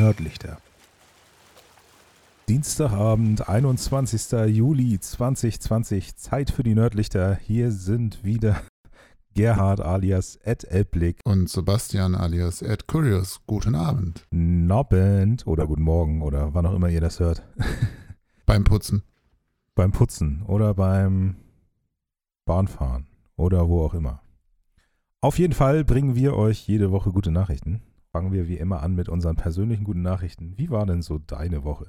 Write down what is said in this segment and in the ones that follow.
Nördlichter. Dienstagabend, 21. Juli 2020, Zeit für die Nördlichter. Hier sind wieder Gerhard alias Ed Elblick. Und Sebastian alias Ed Curious. Guten Abend. Nobend oder guten Morgen oder wann auch immer ihr das hört. Beim Putzen. beim Putzen oder beim Bahnfahren oder wo auch immer. Auf jeden Fall bringen wir euch jede Woche gute Nachrichten. Fangen wir wie immer an mit unseren persönlichen guten Nachrichten. Wie war denn so deine Woche?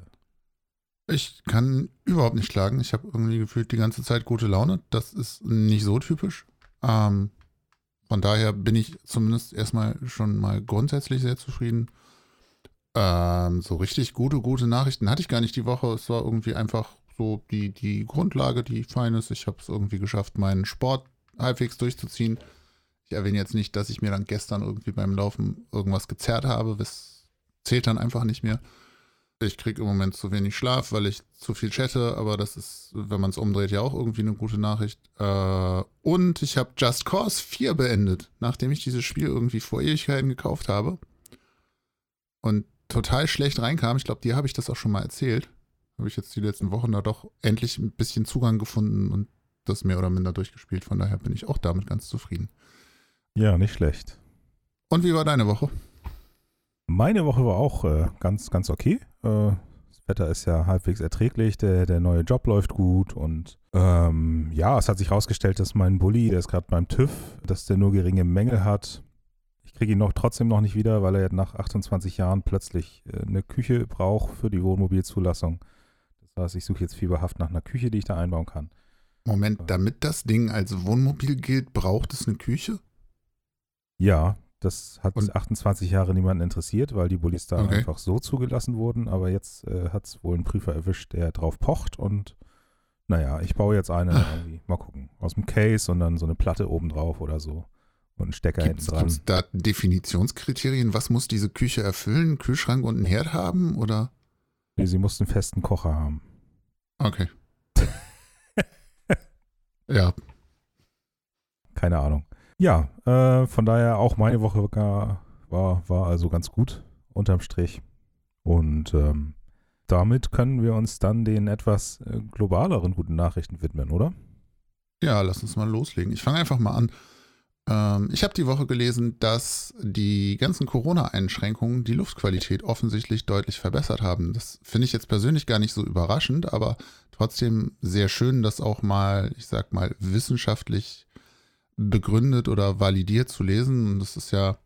Ich kann überhaupt nicht klagen. Ich habe irgendwie gefühlt die ganze Zeit gute Laune. Das ist nicht so typisch. Ähm, von daher bin ich zumindest erstmal schon mal grundsätzlich sehr zufrieden. Ähm, so richtig gute, gute Nachrichten hatte ich gar nicht die Woche. Es war irgendwie einfach so die, die Grundlage, die fein ist. Ich habe es irgendwie geschafft, meinen Sport halbwegs durchzuziehen. Ich erwähne jetzt nicht, dass ich mir dann gestern irgendwie beim Laufen irgendwas gezerrt habe. Das zählt dann einfach nicht mehr. Ich kriege im Moment zu wenig Schlaf, weil ich zu viel chatte, aber das ist, wenn man es umdreht, ja auch irgendwie eine gute Nachricht. Äh, und ich habe Just Cause 4 beendet, nachdem ich dieses Spiel irgendwie vor Ewigkeiten gekauft habe. Und total schlecht reinkam. Ich glaube, dir habe ich das auch schon mal erzählt. Habe ich jetzt die letzten Wochen da doch endlich ein bisschen Zugang gefunden und das mehr oder minder durchgespielt. Von daher bin ich auch damit ganz zufrieden. Ja, nicht schlecht. Und wie war deine Woche? Meine Woche war auch äh, ganz, ganz okay. Äh, das Wetter ist ja halbwegs erträglich, der, der neue Job läuft gut und ähm, ja, es hat sich herausgestellt, dass mein Bulli, der ist gerade beim TÜV, dass der nur geringe Mängel hat. Ich kriege ihn noch trotzdem noch nicht wieder, weil er nach 28 Jahren plötzlich äh, eine Küche braucht für die Wohnmobilzulassung. Das heißt, ich suche jetzt fieberhaft nach einer Küche, die ich da einbauen kann. Moment, damit das Ding als Wohnmobil gilt, braucht es eine Küche? Ja, das hat Und- 28 Jahre niemanden interessiert, weil die Bullis da Okay. einfach so zugelassen wurden. Aber jetzt äh, hat es wohl einen Prüfer erwischt, der drauf pocht. Und naja, ich baue jetzt eine irgendwie, mal gucken, aus dem Case und dann so eine Platte oben drauf oder so. Und einen Stecker Gibt hinten dran. es da Definitionskriterien? Was muss diese Küche erfüllen? Einen Kühlschrank und einen Herd haben? Oder? Nee, sie mussten einen festen Kocher haben. Okay. ja, Keine Ahnung. Ja, äh, von daher auch meine Woche war, war also ganz gut unterm Strich. Und ähm, damit können wir uns dann den etwas äh, globaleren guten Nachrichten widmen, oder? Ja, lass uns mal loslegen. Ich fange einfach mal an. Ähm, ich habe die Woche gelesen, dass die ganzen Corona-Einschränkungen die Luftqualität offensichtlich deutlich verbessert haben. Das finde ich jetzt persönlich gar nicht so überraschend, aber trotzdem sehr schön, das auch mal, ich sag mal, wissenschaftlich begründet oder validiert zu lesen. Und das ist ja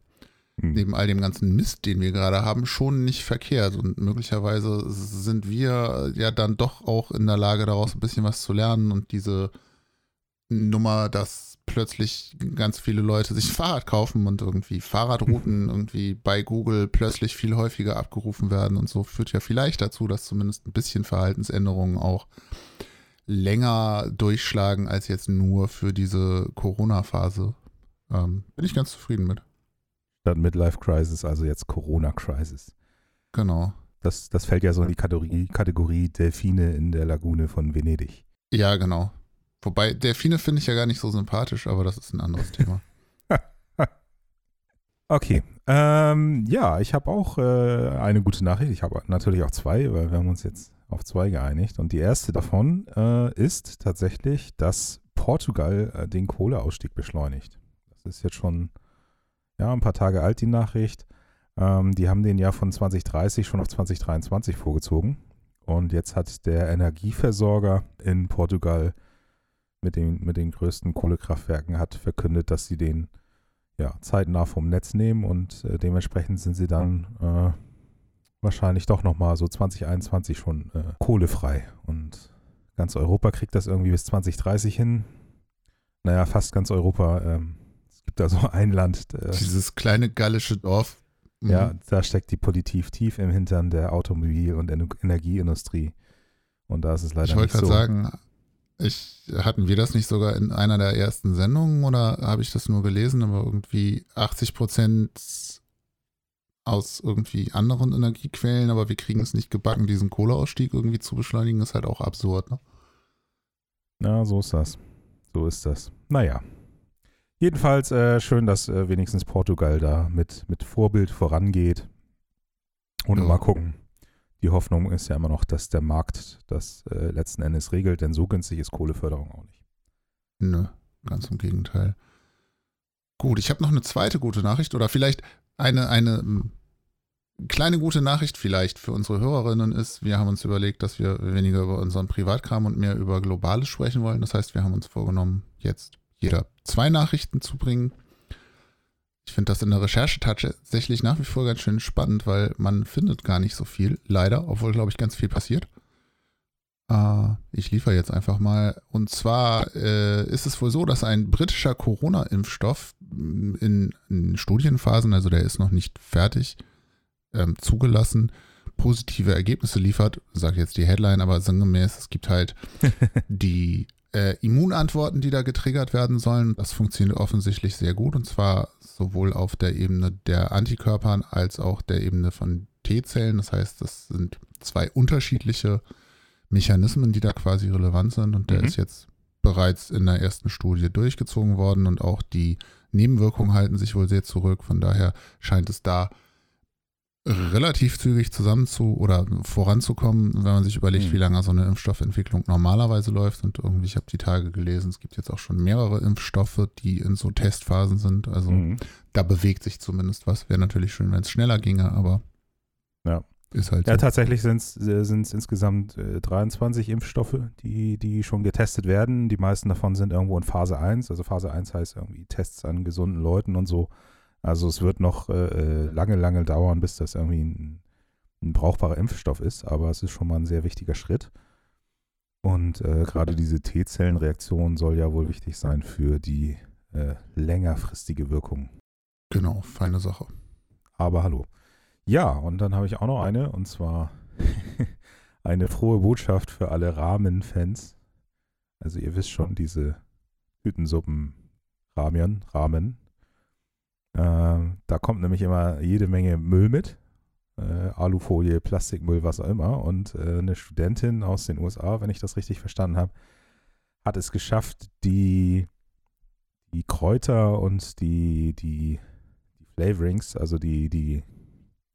Hm. neben all dem ganzen Mist, den wir gerade haben, schon nicht verkehrt. Und möglicherweise sind wir ja dann doch auch in der Lage, daraus ein bisschen was zu lernen und diese Nummer, dass plötzlich ganz viele Leute sich ein Fahrrad kaufen und irgendwie Fahrradrouten irgendwie bei Google plötzlich viel häufiger abgerufen werden und so führt ja vielleicht dazu, dass zumindest ein bisschen Verhaltensänderungen auch länger durchschlagen als jetzt nur für diese Corona-Phase. Ähm, bin ich ganz zufrieden mit. Statt Midlife Crisis, also jetzt Corona Crisis. Genau. Das, das fällt ja so in die Kategorie, Kategorie Delfine in der Lagune von Venedig. Ja, genau. Wobei, Delfine finde ich ja gar nicht so sympathisch, aber das ist ein anderes Thema. Okay. Ähm, ja, ich habe auch äh, eine gute Nachricht. Ich habe natürlich auch zwei, weil wir haben uns jetzt auf zwei geeinigt. Und die erste davon äh, ist tatsächlich, dass Portugal äh, den Kohleausstieg beschleunigt. Das ist jetzt schon ja, ein paar Tage alt, die Nachricht. Ähm, die haben den ja von 2030 schon auf 2023 vorgezogen. Und jetzt hat der Energieversorger in Portugal mit den, mit den größten Kohlekraftwerken hat verkündet, dass sie den ja, zeitnah vom Netz nehmen und äh, dementsprechend sind sie dann äh, wahrscheinlich doch nochmal so 2021 schon äh, kohlefrei. Und ganz Europa kriegt das irgendwie bis 2030 hin. Naja, fast ganz Europa. Ähm, es gibt da so ein Land, äh, Dieses kleine gallische Dorf. Mhm. ja, da steckt die Politik tief im Hintern der Automobil- und Ener- Energieindustrie. Und da ist es leider Ich nicht wollte so. gerade sagen, ich, hatten wir das nicht sogar in einer der ersten Sendungen oder habe ich das nur gelesen, aber irgendwie 80 Prozent aus irgendwie anderen Energiequellen, aber wir kriegen es nicht gebacken, diesen Kohleausstieg irgendwie zu beschleunigen, ist halt auch absurd. Ne? Ja, so ist das. So ist das. Naja. Jedenfalls äh, schön, dass äh, wenigstens Portugal da mit, mit Vorbild vorangeht. Und Ja. mal gucken. Die Hoffnung ist ja immer noch, dass der Markt das äh, letzten Endes regelt, denn so günstig ist Kohleförderung auch nicht. Nö, ganz im Gegenteil. Gut, ich habe noch eine zweite gute Nachricht oder vielleicht eine, eine ähm, kleine gute Nachricht vielleicht für unsere Hörerinnen ist, wir haben uns überlegt, dass wir weniger über unseren Privatkram und mehr über Globales sprechen wollen. Das heißt, wir haben uns vorgenommen, jetzt jeder zwei Nachrichten zu bringen. Ich finde das in der Recherche tatsächlich nach wie vor ganz schön spannend, weil man findet gar nicht so viel, leider, obwohl, glaube ich, ganz viel passiert. Äh, ich liefere jetzt einfach mal. Und zwar äh, ist es wohl so, dass ein britischer Corona-Impfstoff mm, in, in Studienphasen, also der ist noch nicht fertig, ähm, zugelassen, positive Ergebnisse liefert. Sage jetzt die Headline, aber sinngemäß, es gibt halt die äh, Immunantworten, die da getriggert werden sollen. Das funktioniert offensichtlich sehr gut und zwar sowohl auf der Ebene der Antikörpern als auch der Ebene von T-Zellen. Das heißt, das sind zwei unterschiedliche Mechanismen, die da quasi relevant sind und der Mhm. ist jetzt bereits in der ersten Studie durchgezogen worden und auch die Nebenwirkungen halten sich wohl sehr zurück. Von daher scheint es da relativ zügig zusammen zu oder voranzukommen, wenn man sich überlegt, Mhm. wie lange so eine Impfstoffentwicklung normalerweise läuft. Und irgendwie, ich habe die Tage gelesen, es gibt jetzt auch schon mehrere Impfstoffe, die in so Testphasen sind. Also Mhm. da bewegt sich zumindest was. Wäre natürlich schön, wenn es schneller ginge, aber Ja. ist halt Ja, so. tatsächlich sind es insgesamt äh, 23 Impfstoffe, die, die schon getestet werden. Die meisten davon sind irgendwo in Phase 1. Also Phase 1 heißt irgendwie Tests an gesunden Leuten und so. Also es wird noch äh, äh, lange, lange dauern, bis das irgendwie ein, ein brauchbarer Impfstoff ist. Aber es ist schon mal ein sehr wichtiger Schritt. Und äh, gerade diese T-Zellenreaktion soll ja wohl wichtig sein für die äh, längerfristige Wirkung. Genau, feine Sache. Aber hallo. Ja, und dann habe ich auch noch eine, und zwar eine frohe Botschaft für alle Ramen-Fans. Also ihr wisst schon, diese Hütensuppen Ramen, Ramen. Ähm, da kommt nämlich immer jede Menge Müll mit. Äh, Alufolie, Plastikmüll, was auch immer. Und äh, eine Studentin aus den USA, wenn ich das richtig verstanden habe, hat es geschafft, die, die Kräuter und die, die, die Flavorings, also die, die,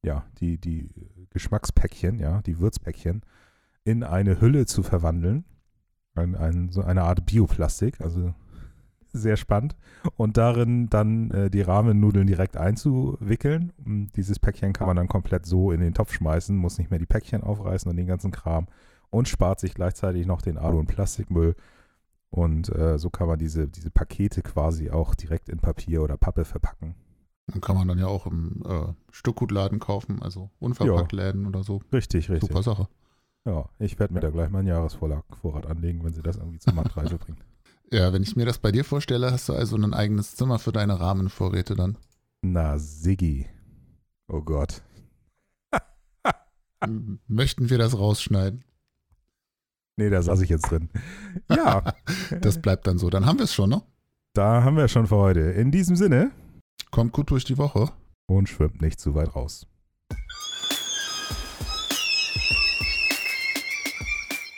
ja, die, die Geschmackspäckchen, ja, die Würzpäckchen, in eine Hülle zu verwandeln. Ein, ein, so eine Art Bioplastik, also sehr spannend. Und darin dann äh, die Rahmennudeln direkt einzuwickeln. Und dieses Päckchen kann man dann komplett so in den Topf schmeißen, muss nicht mehr die Päckchen aufreißen und den ganzen Kram und spart sich gleichzeitig noch den Alu- und Plastikmüll. Und äh, so kann man diese, diese Pakete quasi auch direkt in Papier oder Pappe verpacken. Dann kann man dann ja auch im äh, Stückgutladen kaufen, also unverpackt Läden oder so. Richtig, richtig. Super Sache. Ja, ich werde mir da gleich mal einen Jahresvorrat Vorrat anlegen, wenn sie das irgendwie zur Marktreife bringen. Ja, wenn ich mir das bei dir vorstelle, hast du also ein eigenes Zimmer für deine Rahmenvorräte dann. Na, Siggi. Oh Gott. Möchten wir das rausschneiden? Nee, da saß ich jetzt drin. Ja, Das bleibt dann so. Dann haben wir es schon, ne? da haben wir schon für heute. In diesem Sinne Kommt gut durch die Woche. und schwimmt nicht zu weit raus.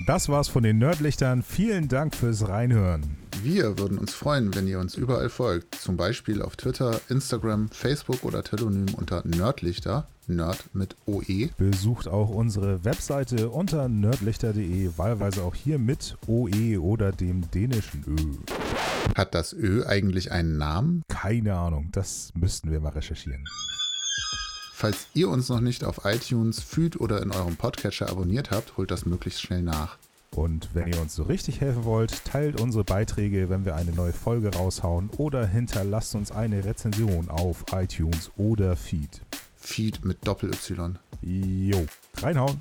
Das war's von den Nerdlichtern. Vielen Dank fürs Reinhören. Wir würden uns freuen, wenn ihr uns überall folgt. Zum Beispiel auf Twitter, Instagram, Facebook oder Telonym unter Nerdlichter. Nerd mit. OE. Besucht auch unsere Webseite unter nerdlichter.de, wahlweise auch hier mit OE oder dem dänischen Ö. Hat das Ö eigentlich einen Namen? Keine Ahnung, das müssten wir mal recherchieren. Falls ihr uns noch nicht auf iTunes, Feed oder in eurem Podcatcher abonniert habt, holt das möglichst schnell nach. Und wenn ihr uns so richtig helfen wollt, teilt unsere Beiträge, wenn wir eine neue Folge raushauen oder hinterlasst uns eine Rezension auf iTunes oder Feed. Feed mit Doppel-Y. Jo, reinhauen.